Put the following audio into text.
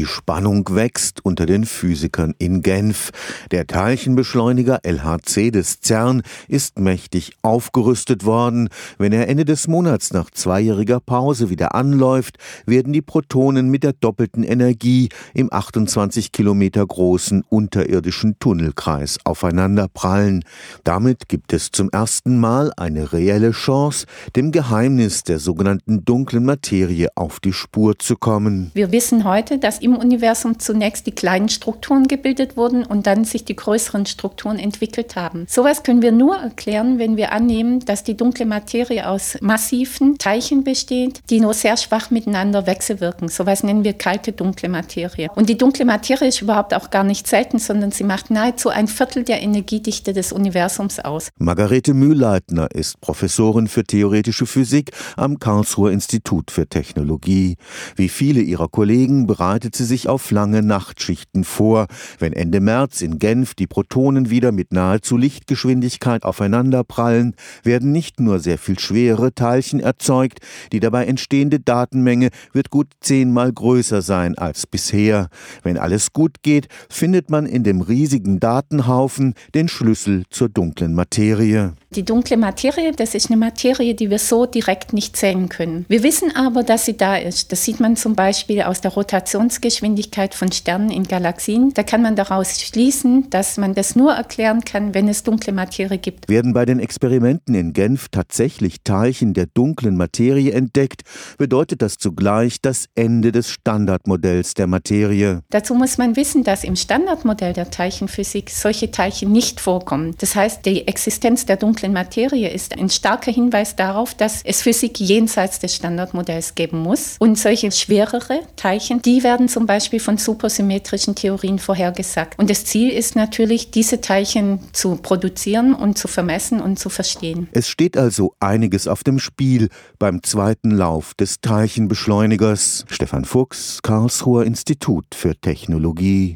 Die Spannung wächst unter den Physikern in Genf. Der Teilchenbeschleuniger LHC des CERN ist mächtig aufgerüstet worden. Wenn er Ende des Monats nach zweijähriger Pause wieder anläuft, werden die Protonen mit der doppelten Energie im 28 Kilometer großen unterirdischen Tunnelkreis aufeinanderprallen. Damit gibt es zum ersten Mal eine reelle Chance, dem Geheimnis der sogenannten dunklen Materie auf die Spur zu kommen. Wir wissen heute, dass im Universum zunächst die kleinen Strukturen gebildet wurden und dann sich die größeren Strukturen entwickelt haben. Sowas können wir nur erklären, wenn wir annehmen, dass die dunkle Materie aus massiven Teilchen besteht, die nur sehr schwach miteinander wechselwirken. Sowas nennen wir kalte dunkle Materie. Und die dunkle Materie ist überhaupt auch gar nicht selten, sondern sie macht nahezu ein Viertel der Energiedichte des Universums aus. Margarete Mühlleitner ist Professorin für theoretische Physik am Karlsruher Institut für Technologie. Wie viele ihrer Kollegen bereitet sie sich auf lange Nachtschichten vor, wenn Ende März in Genf die Protonen wieder mit nahezu Lichtgeschwindigkeit aufeinanderprallen, werden nicht nur sehr viel schwere Teilchen erzeugt, die dabei entstehende Datenmenge wird gut zehnmal größer sein als bisher. Wenn alles gut geht, findet man in dem riesigen Datenhaufen den Schlüssel zur dunklen Materie. Die dunkle Materie, das ist eine Materie, die wir so direkt nicht sehen können. Wir wissen aber, dass sie da ist. Das sieht man zum Beispiel aus der Rotationsgeschwindigkeit von Sternen in Galaxien. Da kann man daraus schließen, dass man das nur erklären kann, wenn es dunkle Materie gibt. Werden bei den Experimenten in Genf tatsächlich Teilchen der dunklen Materie entdeckt, bedeutet das zugleich das Ende des Standardmodells der Materie. Dazu muss man wissen, dass im Standardmodell der Teilchenphysik solche Teilchen nicht vorkommen. Das heißt, die Existenz der dunklen dunklen Materie ist ein starker Hinweis darauf, dass es Physik jenseits des Standardmodells geben muss. Und solche schwerere Teilchen, die werden zum Beispiel von supersymmetrischen Theorien vorhergesagt. Und das Ziel ist natürlich, diese Teilchen zu produzieren und zu vermessen und zu verstehen. Es steht also einiges auf dem Spiel beim zweiten Lauf des Teilchenbeschleunigers. Stefan Fuchs, Karlsruher Institut für Technologie.